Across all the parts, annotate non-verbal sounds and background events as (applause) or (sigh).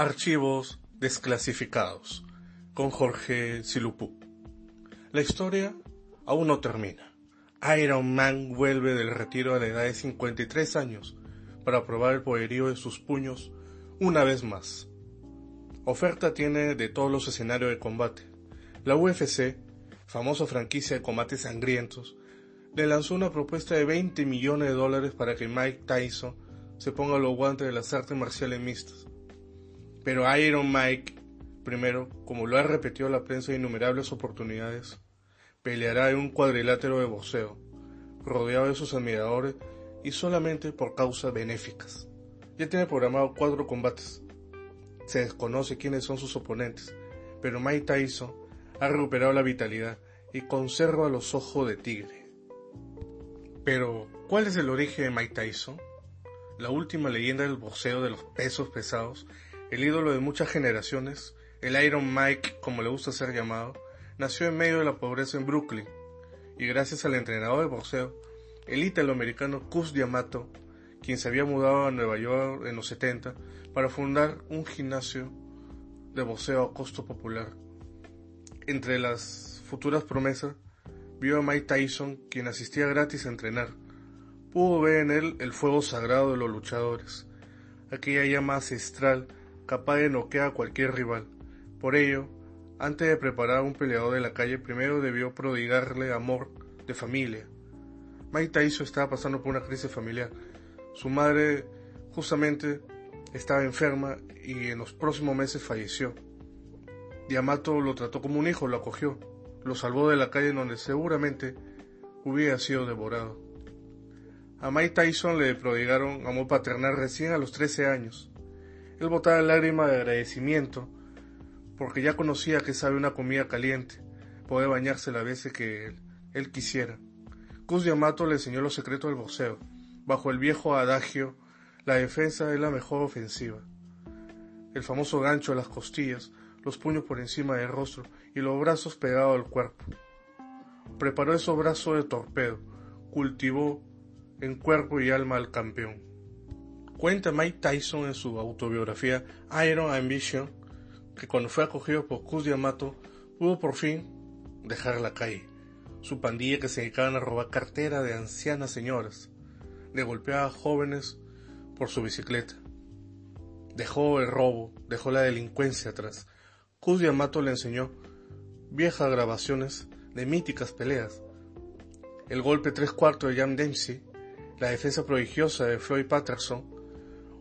Archivos desclasificados con Jorge Silupú. La historia aún no termina. Iron Man vuelve del retiro a la edad de 53 años para probar el poderío de sus puños una vez más. Oferta tiene de todos los escenarios de combate. La UFC, famosa franquicia de combates sangrientos, le lanzó una propuesta de 20 millones de dólares para que Mike Tyson se ponga los guantes de las artes marciales mixtas. Pero Iron Mike, primero, como lo ha repetido la prensa en innumerables oportunidades, peleará en un cuadrilátero de boxeo, rodeado de sus admiradores y solamente por causas benéficas. Ya tiene programado cuatro combates. Se desconoce quiénes son sus oponentes, pero Mike Tyson ha recuperado la vitalidad y conserva los ojos de tigre. Pero, ¿cuál es el origen de Mike Tyson? La última leyenda del boxeo de los pesos pesados el ídolo de muchas generaciones, el Iron Mike, como le gusta ser llamado, nació en medio de la pobreza en Brooklyn, y gracias al entrenador de boxeo, el italoamericano Cus Diamato, quien se había mudado a Nueva York en los 70 para fundar un gimnasio de boxeo a costo popular. Entre las futuras promesas, vio a Mike Tyson, quien asistía gratis a entrenar. Pudo ver en él el fuego sagrado de los luchadores, aquella llama ancestral capaz de noquear a cualquier rival. Por ello, antes de preparar a un peleador de la calle, primero debió prodigarle amor de familia. Mike Tyson estaba pasando por una crisis familiar. Su madre justamente estaba enferma y en los próximos meses falleció. Yamato lo trató como un hijo, lo acogió, lo salvó de la calle donde seguramente hubiera sido devorado. A Mike Tyson le prodigaron amor paternal recién a los 13 años. Él botaba lágrimas de agradecimiento, porque ya conocía que sabe una comida caliente, puede bañarse las veces que él, quisiera. Cus Yamato le enseñó los secretos del boxeo. Bajo el viejo adagio, la defensa es la mejor ofensiva. El famoso gancho a las costillas, los puños por encima del rostro y los brazos pegados al cuerpo. Preparó esos brazos de torpedo, cultivó en cuerpo y alma al campeón. Cuenta Mike Tyson en su autobiografía Iron Ambition que cuando fue acogido por Cus Yamato pudo por fin dejar la calle. Su pandilla que se dedicaban a robar cartera de ancianas señoras, de golpear a jóvenes por su bicicleta. Dejó el robo, dejó la delincuencia atrás. Cus Yamato le enseñó viejas grabaciones de míticas peleas. El golpe tres cuartos de Jam Dempsey, la defensa prodigiosa de Floyd Patterson,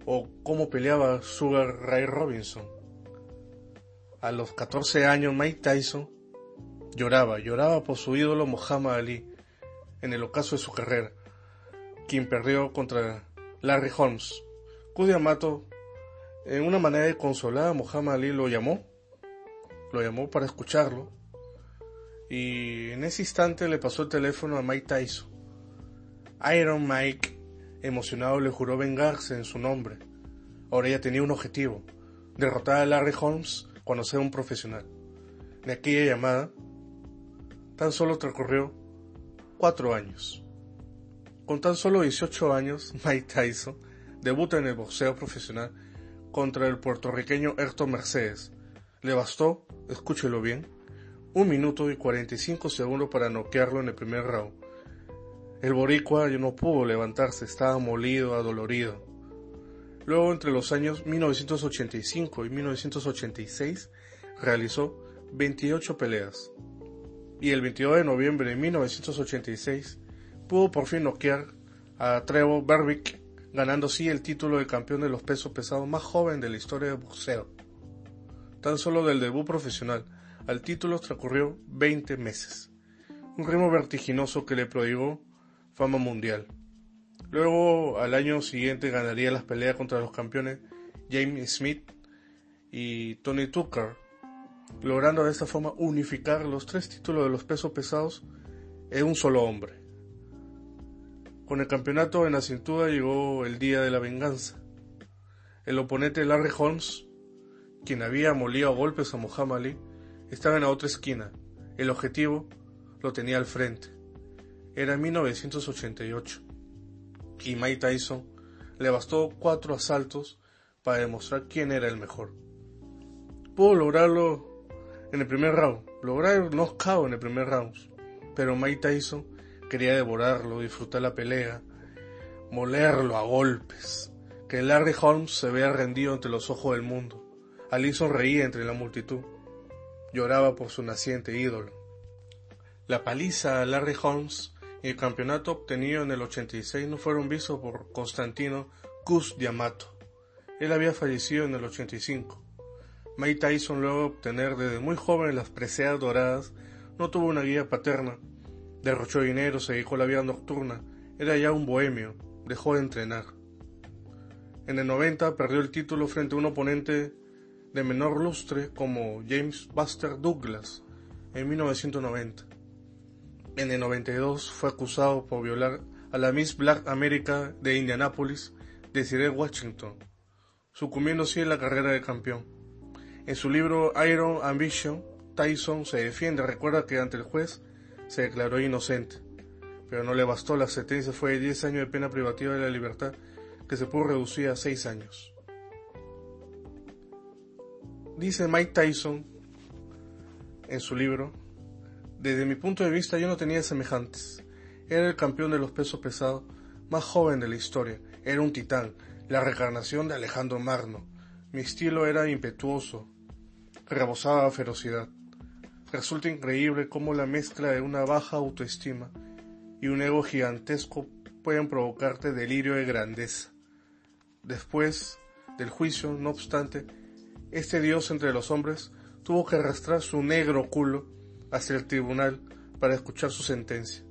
o cómo peleaba Sugar Ray Robinson. A los 14 años Mike Tyson lloraba, lloraba por su ídolo Muhammad Ali en el ocaso de su carrera, quien perdió contra Larry Holmes. Cudi Amato, en una manera de consolar a Muhammad Ali, lo llamó, lo llamó para escucharlo, y en ese instante le pasó el teléfono a Mike Tyson. Iron Mike Emocionado le juró vengarse en su nombre. Ahora ella tenía un objetivo, derrotar a Larry Holmes cuando sea un profesional. De aquella llamada, tan solo transcurrió cuatro años. Con tan solo 18 años, (laughs) Mike Tyson debuta en el boxeo profesional contra el puertorriqueño Ayrton Mercedes. Le bastó, escúchelo bien, un minuto y 45 segundos para noquearlo en el primer round el boricua no pudo levantarse, estaba molido, adolorido. Luego, entre los años 1985 y 1986, realizó 28 peleas. Y el 22 de noviembre de 1986, pudo por fin noquear a Trevor Berbick, ganando así el título de campeón de los pesos pesados más joven de la historia del boxeo. Tan solo del debut profesional al título transcurrió 20 meses. Un ritmo vertiginoso que le prodigó fama mundial. Luego, al año siguiente, ganaría las peleas contra los campeones James Smith y Tony Tucker, logrando de esta forma unificar los tres títulos de los pesos pesados en un solo hombre. Con el campeonato en la cintura llegó el día de la venganza. El oponente Larry Holmes, quien había molido a golpes a Muhammad Ali, estaba en la otra esquina. El objetivo lo tenía al frente. Era 1988 y Mike Tyson le bastó cuatro asaltos para demostrar quién era el mejor. Pudo lograrlo en el primer round, lograr el knockout en el primer round, pero Mike Tyson quería devorarlo, disfrutar la pelea, molerlo a golpes, que Larry Holmes se vea rendido ante los ojos del mundo. Ali sonreía entre la multitud, lloraba por su naciente ídolo. La paliza a Larry Holmes el campeonato obtenido en el 86 no fueron vistos por Constantino Cus Yamato. Él había fallecido en el 85. Mike Tyson, luego de obtener desde muy joven las preseas doradas, no tuvo una guía paterna. Derrochó dinero, se dedicó a la vida nocturna, era ya un bohemio, dejó de entrenar. En el 90 perdió el título frente a un oponente de menor lustre como James Buster Douglas en 1990. En el 92 fue acusado por violar a la Miss Black America de Indianapolis, Desiree Washington, sucumbiendo así en la carrera de campeón. En su libro Iron Ambition, Tyson se defiende, recuerda que ante el juez se declaró inocente, pero no le bastó, la sentencia fue de 10 años de pena privativa de la libertad que se pudo reducir a 6 años. Dice Mike Tyson en su libro, desde mi punto de vista yo no tenía semejantes. Era el campeón de los pesos pesados más joven de la historia. Era un titán, la reencarnación de Alejandro Magno. Mi estilo era impetuoso, rebosaba ferocidad. Resulta increíble cómo la mezcla de una baja autoestima y un ego gigantesco pueden provocarte delirio de grandeza. Después del juicio, no obstante, este dios entre los hombres tuvo que arrastrar su negro culo hacia el tribunal para escuchar su sentencia.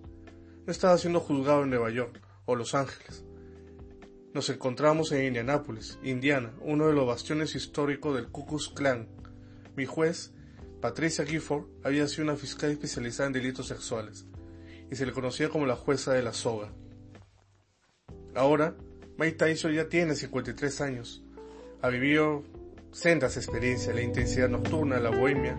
No estaba siendo juzgado en Nueva York o Los Ángeles. Nos encontramos en Indianápolis, Indiana, uno de los bastiones históricos del Ku Klux Klan. Mi juez, Patricia Gifford, había sido una fiscal especializada en delitos sexuales y se le conocía como la jueza de la soga. Ahora, Mike Tyson ya tiene 53 años. Ha vivido sendas experiencias, la intensidad nocturna, la bohemia,